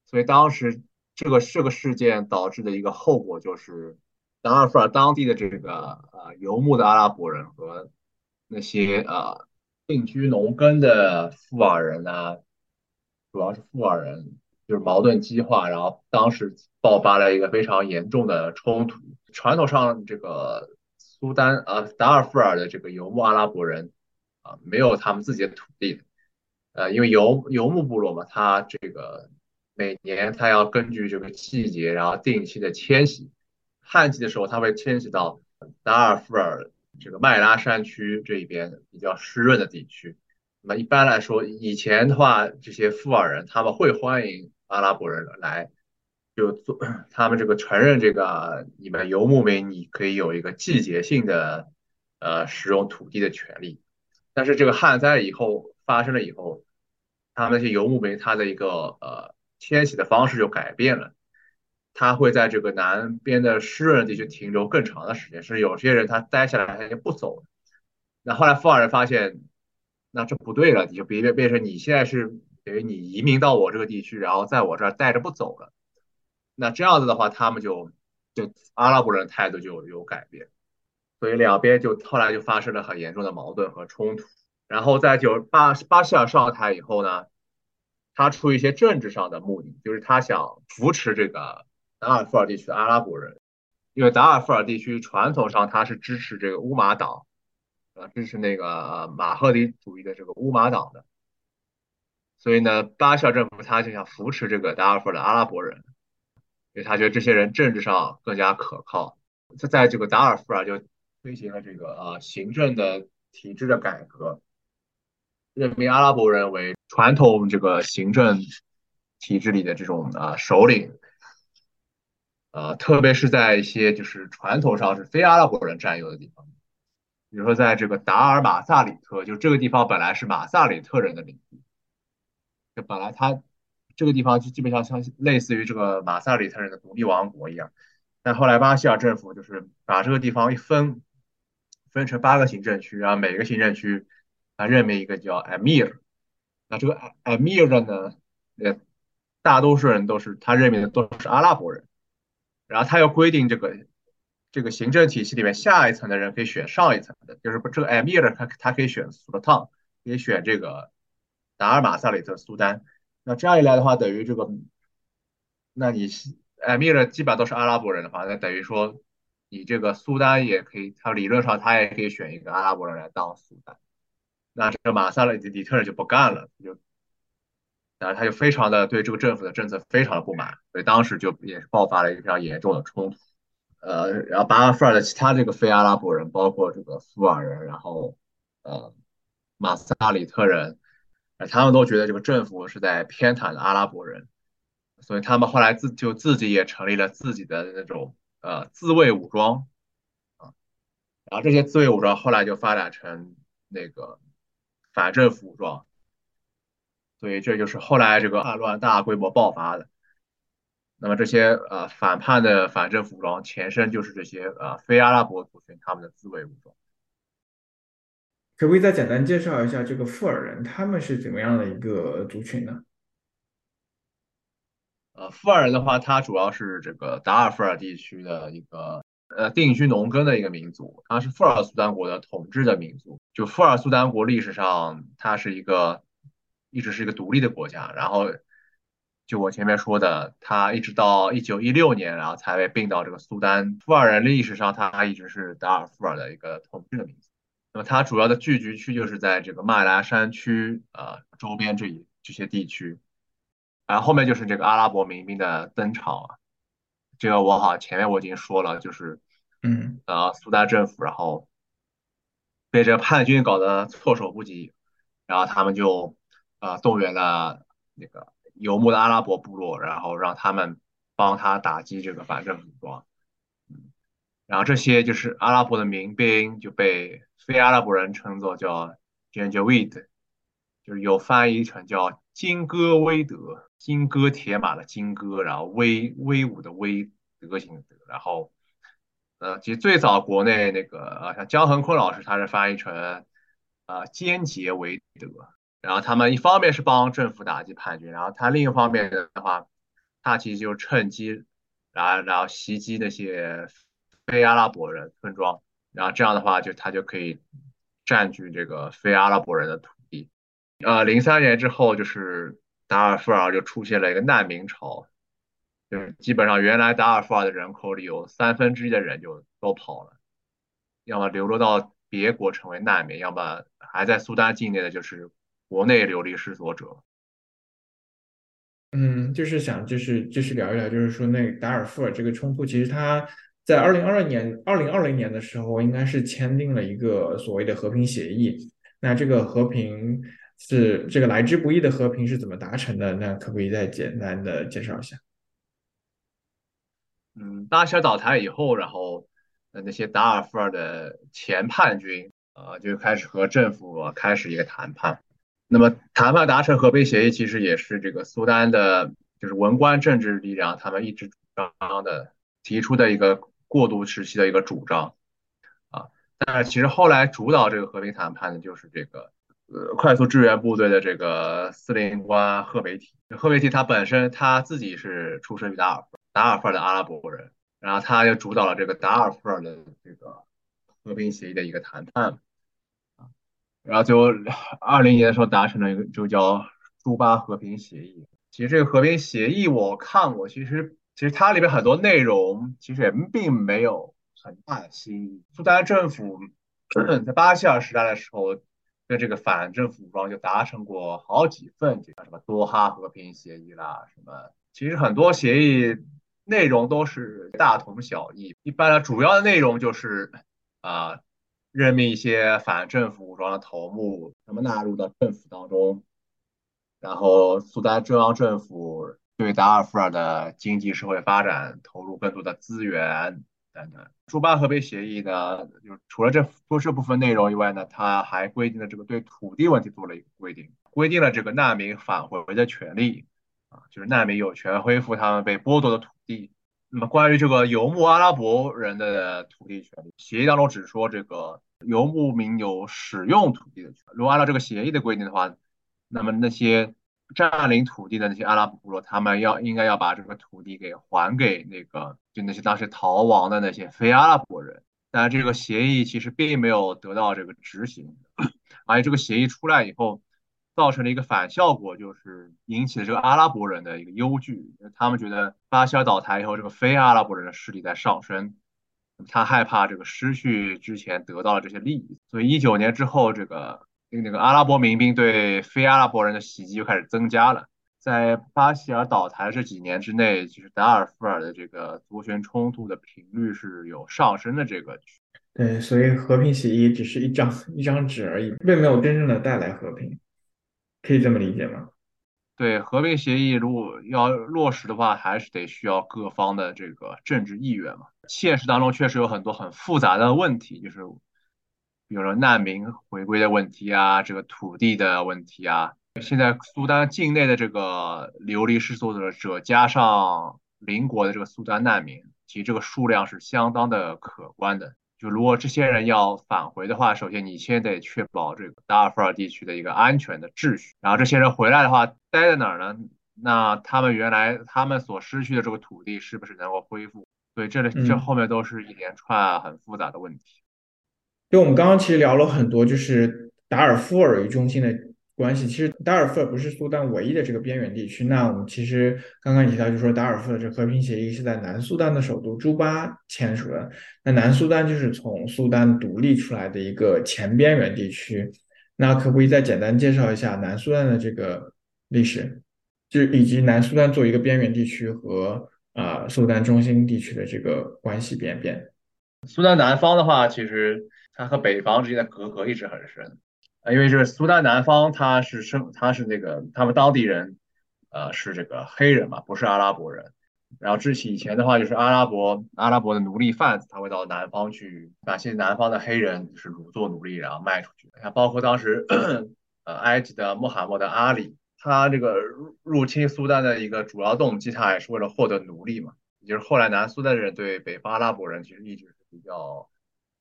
所以当时这个这个事件导致的一个后果就是，达尔富尔当地的这个呃游牧的阿拉伯人和那些呃定居农耕的富尔人呢，主要是富尔人，就是矛盾激化，然后当时爆发了一个非常严重的冲突。传统上这个。苏丹啊，达尔富尔的这个游牧阿拉伯人啊，没有他们自己的土地，呃，因为游游牧部落嘛，他这个每年他要根据这个季节，然后定期的迁徙。旱季的时候，他会迁徙到达尔富尔这个麦拉山区这一边比较湿润的地区。那么一般来说，以前的话，这些富尔人他们会欢迎阿拉伯人来。就做他们这个承认这个你们游牧民你可以有一个季节性的呃使用土地的权利，但是这个旱灾以后发生了以后，他们那些游牧民他的一个呃迁徙的方式就改变了，他会在这个南边的湿润地区停留更长的时间，是有些人他待下来他就不走了。那后来富尔人发现，那这不对了，你就别别变成你现在是等于你移民到我这个地区，然后在我这儿待着不走了。那这样子的话，他们就就阿拉伯人态度就有改变，所以两边就后来就发生了很严重的矛盾和冲突。然后在九巴巴希尔上台以后呢，他出于一些政治上的目的，就是他想扶持这个达尔富尔地区的阿拉伯人，因为达尔富尔地区传统上他是支持这个乌马党，呃，支持那个马赫迪主义的这个乌马党的，所以呢，巴希尔政府他就想扶持这个达尔富尔的阿拉伯人。因为他觉得这些人政治上更加可靠，他在这个达尔富尔就推行了这个呃行政的体制的改革，任命阿拉伯人为传统这个行政体制里的这种啊首领，呃，特别是在一些就是传统上是非阿拉伯人占有的地方，比如说在这个达尔马萨里特，就这个地方本来是马萨里特人的领地，就本来他。这个地方就基本上像类似于这个马萨里特人的独立王国一样，但后来巴西尔政府就是把这个地方一分，分成八个行政区，然后每个行政区啊任命一个叫 Amir，那这个 Amir 呢，呃，大多数人都是他任命的都是阿拉伯人，然后他又规定这个这个行政体系里面下一层的人可以选上一层的，就是这个 Amir 他他可以选 Sultan，可以选这个达尔马萨里特苏丹。那这样一来的话，等于这个，那你艾米尔基本上都是阿拉伯人的话，那等于说你这个苏丹也可以，他理论上他也可以选一个阿拉伯人来当苏丹。那这个马萨里里特人就不干了，就，然后他就非常的对这个政府的政策非常的不满，所以当时就也是爆发了一个非常严重的冲突。呃，然后巴尔富尔的其他这个非阿拉伯人，包括这个苏尔人，然后呃马萨里特人。他们都觉得这个政府是在偏袒阿拉伯人，所以他们后来自就自己也成立了自己的那种呃自卫武装啊，然后这些自卫武装后来就发展成那个反政府武装，所以这就是后来这个叛乱大规模爆发的。那么这些呃反叛的反政府武装前身就是这些呃非阿拉伯族群他们的自卫武装。可不可以再简单介绍一下这个富尔人，他们是怎么样的一个族群呢？呃，富尔人的话，他主要是这个达尔富尔地区的一个呃定居农耕的一个民族，他是富尔苏丹国的统治的民族。就富尔苏丹国历史上，它是一个一直是一个独立的国家，然后就我前面说的，他一直到一九一六年，然后才被并到这个苏丹。富尔人历史上，他一直是达尔富尔的一个统治的民族。那么它主要的聚集区就是在这个麦拉山区呃周边这一这些地区。然后后面就是这个阿拉伯民兵的登场了。这个我好前面我已经说了，就是嗯呃苏丹政府然后被这叛军搞得措手不及，然后他们就呃动员了那个。游牧的阿拉伯部落，然后让他们帮他打击这个反政府武装，嗯，然后这些就是阿拉伯的民兵就被非阿拉伯人称作叫 Janjaweed，就是有翻译成叫金戈威德，金戈铁马的金戈，然后威威武的威，德行的德，然后呃，其实最早国内那个呃，像姜恒坤老师他是翻译成呃坚杰维德。然后他们一方面是帮政府打击叛军，然后他另一方面的话，他其实就趁机，然后然后袭击那些非阿拉伯人村庄，然后这样的话就他就可以占据这个非阿拉伯人的土地。呃，零三年之后，就是达尔富尔就出现了一个难民潮，就是基本上原来达尔富尔的人口里有三分之一的人就都跑了，要么流落到别国成为难民，要么还在苏丹境内的就是。国内流离失所者，嗯，就是想，就是就是聊一聊，就是说那达尔富尔这个冲突，其实他在二零二二年、二零二零年的时候，应该是签订了一个所谓的和平协议。那这个和平是这个来之不易的和平是怎么达成的？那可不可以再简单的介绍一下？嗯，巴希尔倒台以后，然后呃那些达尔富尔的前叛军，呃就开始和政府开始一个谈判。那么谈判达成和平协议，其实也是这个苏丹的，就是文官政治力量他们一直主张的，提出的一个过渡时期的一个主张啊。但是其实后来主导这个和平谈判的，就是这个呃快速支援部队的这个司令官赫梅提。赫梅提他本身他自己是出生于达尔达尔富尔的阿拉伯人，然后他就主导了这个达尔富尔的这个和平协议的一个谈判。然后就二零年的时候达成了一个就叫朱巴和平协议。其实这个和平协议我看过，其实其实它里面很多内容其实也并没有很大的新意。苏丹政府 在巴希尔时代的时候，跟这个反政府武装就达成过好几份，这个什么多哈和平协议啦，什么其实很多协议内容都是大同小异。一般的主要的内容就是啊。任命一些反政府武装的头目，什么纳入到政府当中，然后苏丹中央政府对达尔富尔的经济社会发展投入更多的资源等等。朱巴和平协议呢，就除了这说这部分内容以外呢，它还规定了这个对土地问题做了一个规定，规定了这个难民返回的权利啊，就是难民有权恢复他们被剥夺的土地。那么关于这个游牧阿拉伯人的土地权利，协议当中只说这个。游牧民有使用土地的权利。如果按照这个协议的规定的话，那么那些占领土地的那些阿拉伯部落，他们要应该要把这个土地给还给那个就那些当时逃亡的那些非阿拉伯人。但这个协议其实并没有得到这个执行，而且这个协议出来以后，造成了一个反效果，就是引起了这个阿拉伯人的一个忧惧，他们觉得巴希尔倒台以后，这个非阿拉伯人的势力在上升。他害怕这个失去之前得到的这些利益，所以一九年之后，这个那个阿拉伯民兵对非阿拉伯人的袭击就开始增加了。在巴希尔倒台这几年之内，就是达尔富尔的这个族群冲突的频率是有上升的。这个对，所以和平协议只是一张一张纸而已，并没有真正的带来和平，可以这么理解吗？对和平协议，如果要落实的话，还是得需要各方的这个政治意愿嘛。现实当中确实有很多很复杂的问题，就是比如说难民回归的问题啊，这个土地的问题啊。现在苏丹境内的这个流离失所者，加上邻国的这个苏丹难民，其实这个数量是相当的可观的。就如果这些人要返回的话，首先你先得确保这个达尔富尔地区的一个安全的秩序。然后这些人回来的话，待在哪儿呢？那他们原来他们所失去的这个土地是不是能够恢复？所以这里这后面都是一连串很复杂的问题。就我们刚刚其实聊了很多，就是达尔富尔为中心的关系。其实达尔富尔不是苏丹唯一的这个边缘地区。那我们其实刚刚提到，就说达尔富尔这和平协议是在南苏丹的首都朱巴签署的。那南苏丹就是从苏丹独立出来的一个前边缘地区。那可不可以再简单介绍一下南苏丹的这个历史，就以及南苏丹作为一个边缘地区和啊苏丹中心地区的这个关系变变？苏丹南方的话，其实它和北方之间的隔阂一直很深。因为是苏丹南方，他是生，他是那个他们当地人，呃，是这个黑人嘛，不是阿拉伯人。然后之前以前的话，就是阿拉伯阿拉伯的奴隶贩子，他会到南方去把些南方的黑人就是掳做奴隶，然后卖出去。像包括当时 呃埃及的穆罕默德阿里，他这个入侵苏丹的一个主要动机，他也是为了获得奴隶嘛。也就是后来南苏丹人对北方阿拉伯人其实一直是比较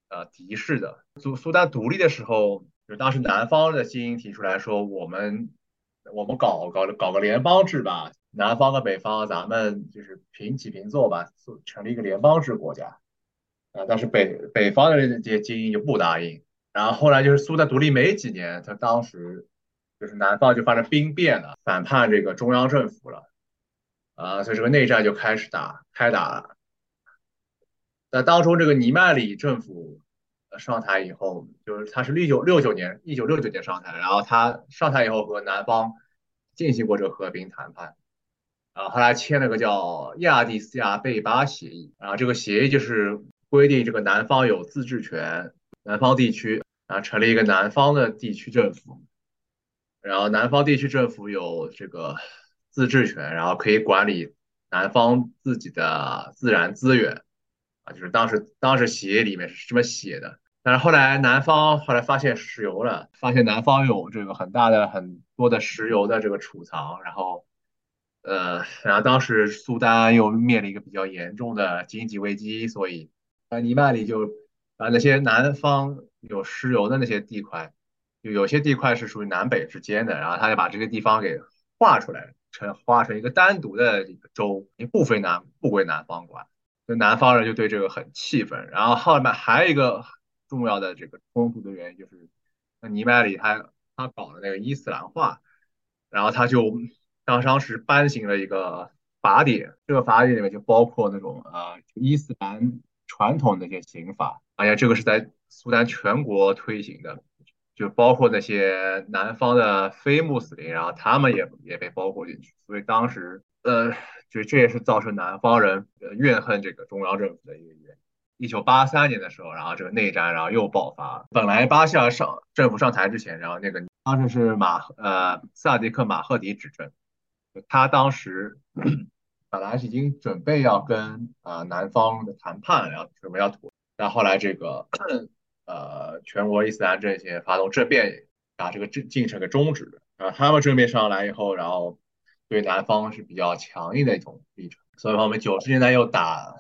呃敌视的。苏苏丹独立的时候。就当时南方的精英提出来说，我们我们搞搞搞个联邦制吧，南方和北方咱们就是平起平坐吧，成立一个联邦制国家。啊，但是北北方的这些精英就不答应。然后后来就是苏丹独立没几年，他当时就是南方就发生兵变了，反叛这个中央政府了。啊，所以这个内战就开始打开打了。在当初，这个尼迈里政府。上台以后，就是他是一九六九年，一九六九年上台，然后他上台以后和南方进行过这个和平谈判，啊，后来签了个叫亚的斯亚贝巴协议，啊，这个协议就是规定这个南方有自治权，南方地区啊成立一个南方的地区政府，然后南方地区政府有这个自治权，然后可以管理南方自己的自然资源，啊，就是当时当时协议里面是这么写的。但是后来南方后来发现石油了，发现南方有这个很大的很多的石油的这个储藏，然后，呃，然后当时苏丹又面临一个比较严重的经济危机，所以，呃，尼曼里就把那些南方有石油的那些地块，就有些地块是属于南北之间的，然后他就把这个地方给划出来，成划成一个单独的一个州，不归南不归南方管，就南方人就对这个很气愤，然后后面还有一个。重要的这个冲突的原因就是，那尼迈里他他搞的那个伊斯兰化，然后他就当当时颁行了一个法典，这个法典里面就包括那种呃伊斯兰传统那些刑法，而且这个是在苏丹全国推行的，就包括那些南方的非穆斯林，然后他们也也被包括进去，所以当时呃，就这也是造成南方人怨恨这个中央政府的一个原因。一九八三年的时候，然后这个内战，然后又爆发。本来巴西尔上政府上台之前，然后那个当时是马呃萨迪克马赫迪执政，他当时本来是已经准备要跟啊南方的谈判，然后准备要妥，但后来这个呃全国伊斯兰这些发动政变，把这个进进程给终止了。啊，他们政变上来以后，然后对南方是比较强硬的一种立场，所以我们九十年代又打。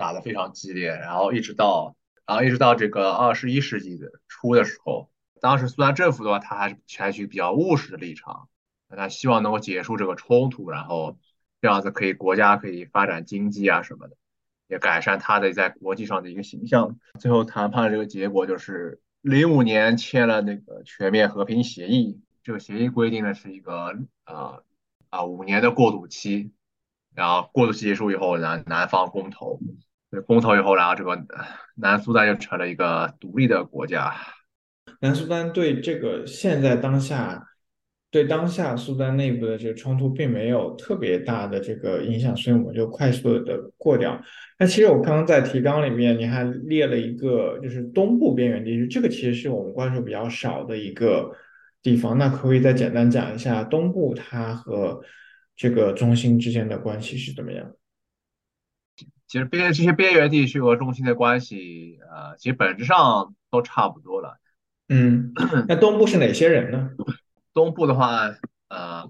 打得非常激烈，然后一直到，然后一直到这个二十一世纪的初的时候，当时苏丹政府的话，他还是采取比较务实的立场，他希望能够结束这个冲突，然后这样子可以国家可以发展经济啊什么的，也改善他的在国际上的一个形象。最后谈判的这个结果就是零五年签了那个全面和平协议，这个协议规定的是一个呃啊五年的过渡期，然后过渡期结束以后，南南方公投。公投以后，然后这个南苏丹就成了一个独立的国家。南苏丹对这个现在当下，对当下苏丹内部的这个冲突并没有特别大的这个影响，所以我们就快速的过掉。那其实我刚刚在提纲里面，你还列了一个就是东部边缘地区，这个其实是我们关注比较少的一个地方。那可以再简单讲一下东部它和这个中心之间的关系是怎么样？其实边这些边缘地区和中心的关系，呃，其实本质上都差不多了。嗯，那东部是哪些人呢？东部的话，呃，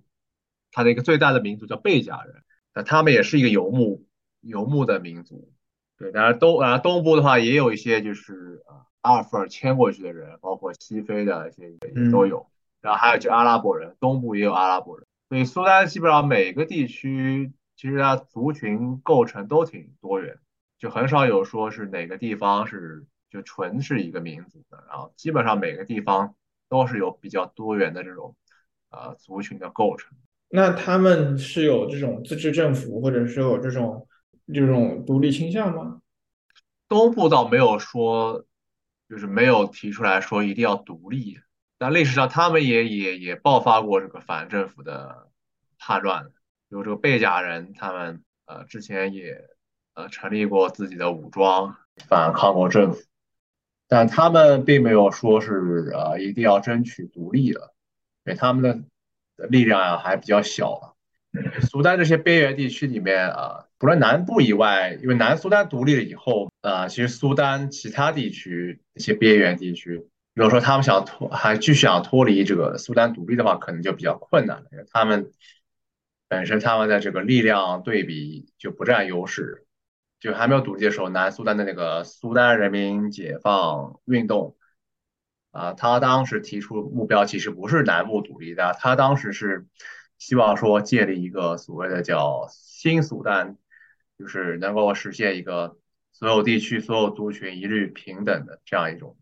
它的一个最大的民族叫贝加人，那他们也是一个游牧游牧的民族。对，当然东啊东部的话也有一些就是啊阿尔弗尔迁过去的人，包括西非的一些也都有。然后还有就阿拉伯人，东部也有阿拉伯人。所以苏丹基本上每个地区。其实它族群构成都挺多元，就很少有说是哪个地方是就纯是一个民族的，然后基本上每个地方都是有比较多元的这种呃族群的构成。那他们是有这种自治政府，或者是有这种这种独立倾向吗？东部倒没有说，就是没有提出来说一定要独立，但历史上他们也也也爆发过这个反政府的叛乱，有这个贝甲人，他们呃之前也呃成立过自己的武装，反抗过政府，但他们并没有说是呃一定要争取独立的，因为他们的力量呀还比较小。苏丹这些边缘地区里面啊，除了南部以外，因为南苏丹独立了以后，啊，其实苏丹其他地区一些边缘地区，如果说他们想脱，还继续想脱离这个苏丹独立的话，可能就比较困难了。因为他们本身他们的这个力量对比就不占优势，就还没有独立的时候，南苏丹的那个苏丹人民解放运动，啊，他当时提出目标其实不是南部独立的，他当时是。希望说建立一个所谓的叫新苏丹，就是能够实现一个所有地区所有族群一律平等的这样一种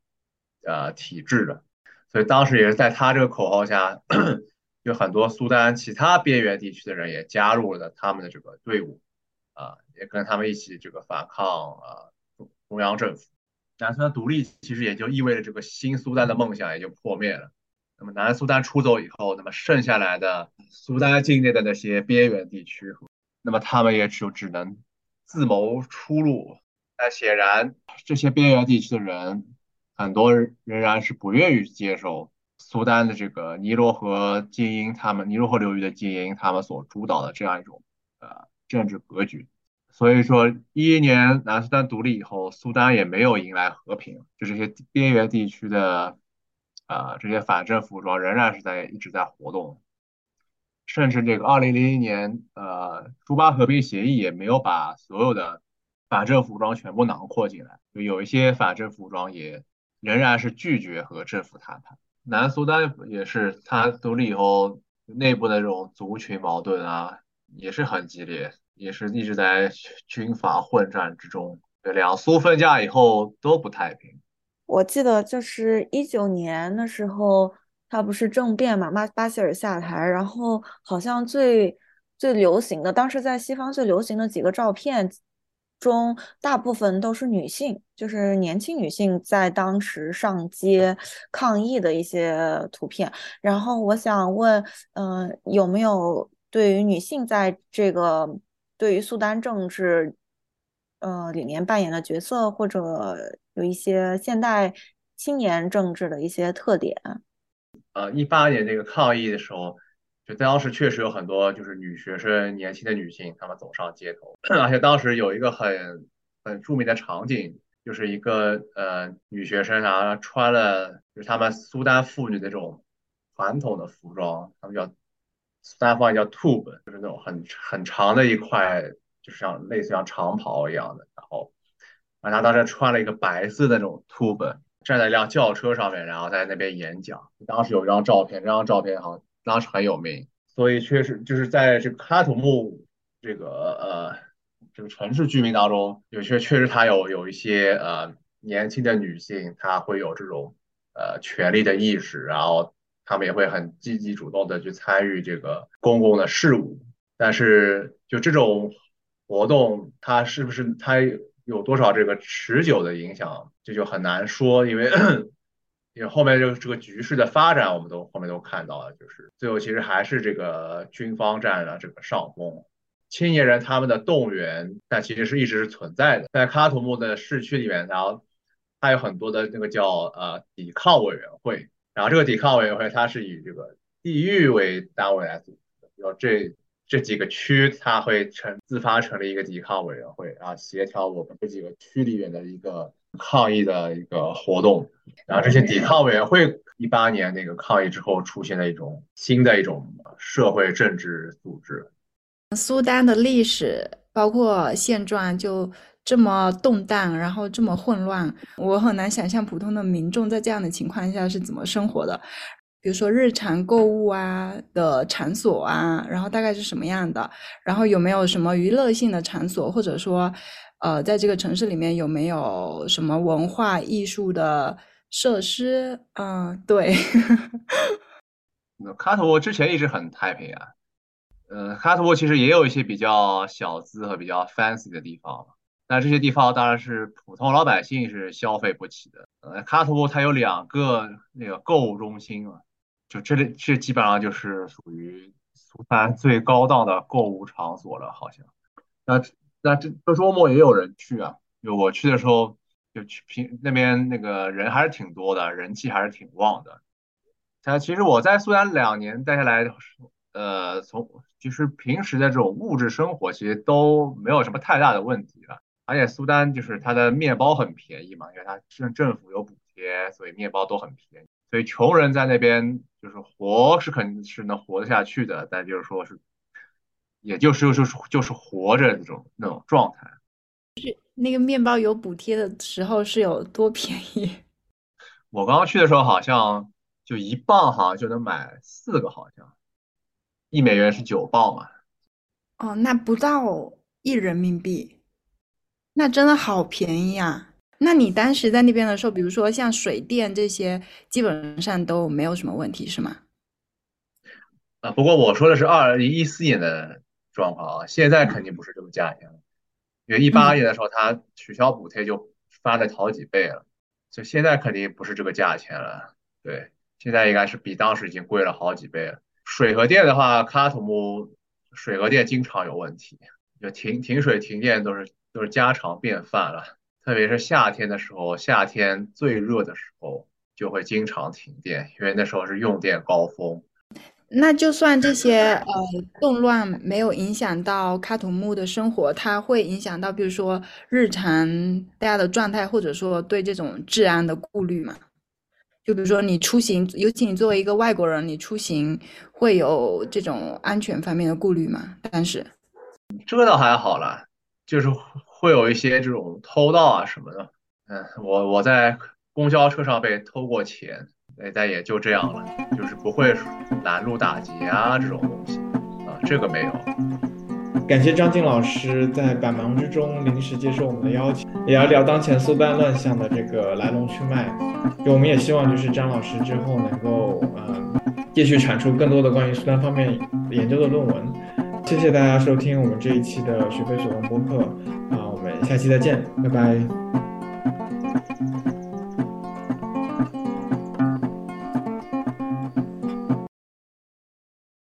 呃体制的，所以当时也是在他这个口号下，有很多苏丹其他边缘地区的人也加入了他们的这个队伍，啊，也跟他们一起这个反抗啊中央政府。南苏丹独立其实也就意味着这个新苏丹的梦想也就破灭了。那么南苏丹出走以后，那么剩下来的苏丹境内的那些边缘地区，那么他们也就只能自谋出路。但显然，这些边缘地区的人，很多仍然是不愿意接受苏丹的这个尼罗河精英，他们尼罗河流域的精英，他们所主导的这样一种呃政治格局。所以说，一一年南苏丹独立以后，苏丹也没有迎来和平，就这些边缘地区的。啊，这些反政府武装仍然是在一直在活动，甚至这个二零零一年，呃，朱巴和平协议也没有把所有的反政府武装全部囊括进来，就有一些反政府武装也仍然是拒绝和政府谈判。南苏丹也是，它独立以后内部的这种族群矛盾啊，也是很激烈，也是一直在军阀混战之中，两苏分家以后都不太平。我记得就是一九年的时候，他不是政变嘛，巴巴希尔下台，然后好像最最流行的，当时在西方最流行的几个照片中，大部分都是女性，就是年轻女性在当时上街抗议的一些图片。然后我想问，嗯，有没有对于女性在这个对于苏丹政治？呃，里面扮演的角色，或者有一些现代青年政治的一些特点。呃，一八年这个抗议的时候，就当时确实有很多就是女学生、年轻的女性，她们走上街头，而且当时有一个很很著名的场景，就是一个呃女学生然后穿了就是他们苏丹妇女那种传统的服装，他们叫苏丹话叫 tube，就是那种很很长的一块。就是像类似像长袍一样的，然后，啊，她当时穿了一个白色的那种 tube，站在一辆轿车上面，然后在那边演讲。当时有一张照片，这张照片好像当时很有名，所以确实就是在这个喀土穆这个呃这个城市居民当中，有些确实他有有一些呃年轻的女性，她会有这种呃权利的意识，然后他们也会很积极主动的去参与这个公共的事务，但是就这种。活动它是不是它有多少这个持久的影响，这就很难说，因为因为后面这个这个局势的发展，我们都后面都看到了，就是最后其实还是这个军方占了这个上风。青年人他们的动员，但其实是一直是存在的，在喀土穆的市区里面，然后它有很多的那个叫呃抵抗委员会，然后这个抵抗委员会它是以这个地域为单位来组织的，比如这。这几个区，它会成自发成立一个抵抗委员会，然后协调我们这几个区里面的一个抗议的一个活动。然后这些抵抗委员会，一八年那个抗议之后，出现了一种新的一种社会政治组织。苏丹的历史包括现状就这么动荡，然后这么混乱，我很难想象普通的民众在这样的情况下是怎么生活的。比如说日常购物啊的场所啊，然后大概是什么样的？然后有没有什么娱乐性的场所，或者说，呃，在这个城市里面有没有什么文化艺术的设施？嗯，对。那喀土穆之前一直很太平啊。呃，喀土穆其实也有一些比较小资和比较 fancy 的地方，但这些地方当然是普通老百姓是消费不起的。呃，喀土穆它有两个那个购物中心嘛，就这里这基本上就是属于苏丹最高档的购物场所了，好像。那那这这周末也有人去啊，就我去的时候就去平那边那个人还是挺多的，人气还是挺旺的。它其实我在苏丹两年待下来，呃，从就是平时的这种物质生活其实都没有什么太大的问题了。而且苏丹就是它的面包很便宜嘛，因为它政政府有补贴，所以面包都很便宜。所以穷人在那边就是活是肯定是能活得下去的，但就是说是。也就是就是就是活着那种那种状态，是那个面包有补贴的时候是有多便宜？我刚刚去的时候好像就一磅好像就能买四个，好像一美元是九磅嘛。哦，那不到一人民币，那真的好便宜啊！那你当时在那边的时候，比如说像水电这些，基本上都没有什么问题，是吗？啊，不过我说的是二零一四年的。状况啊，现在肯定不是这个价钱了，因为一八年的时候它取消补贴就翻了好几倍了，就现在肯定不是这个价钱了。对，现在应该是比当时已经贵了好几倍了。水和电的话，喀土穆水和电经常有问题，就停停水停电都是都是家常便饭了。特别是夏天的时候，夏天最热的时候就会经常停电，因为那时候是用电高峰。那就算这些呃动乱没有影响到喀土穆的生活，它会影响到比如说日常大家的状态，或者说对这种治安的顾虑吗？就比如说你出行，尤其你作为一个外国人，你出行会有这种安全方面的顾虑吗？但是这倒还好了，就是会有一些这种偷盗啊什么的。嗯，我我在公交车上被偷过钱。哎，但也就这样了，就是不会拦路打劫啊这种东西啊，这个没有。感谢张静老师在百忙之中临时接受我们的邀请，聊一聊当前苏丹乱象的这个来龙去脉。就我们也希望就是张老师之后能够呃继续产出更多的关于苏丹方面研究的论文。谢谢大家收听我们这一期的学非所问播客啊，我们下期再见，拜拜。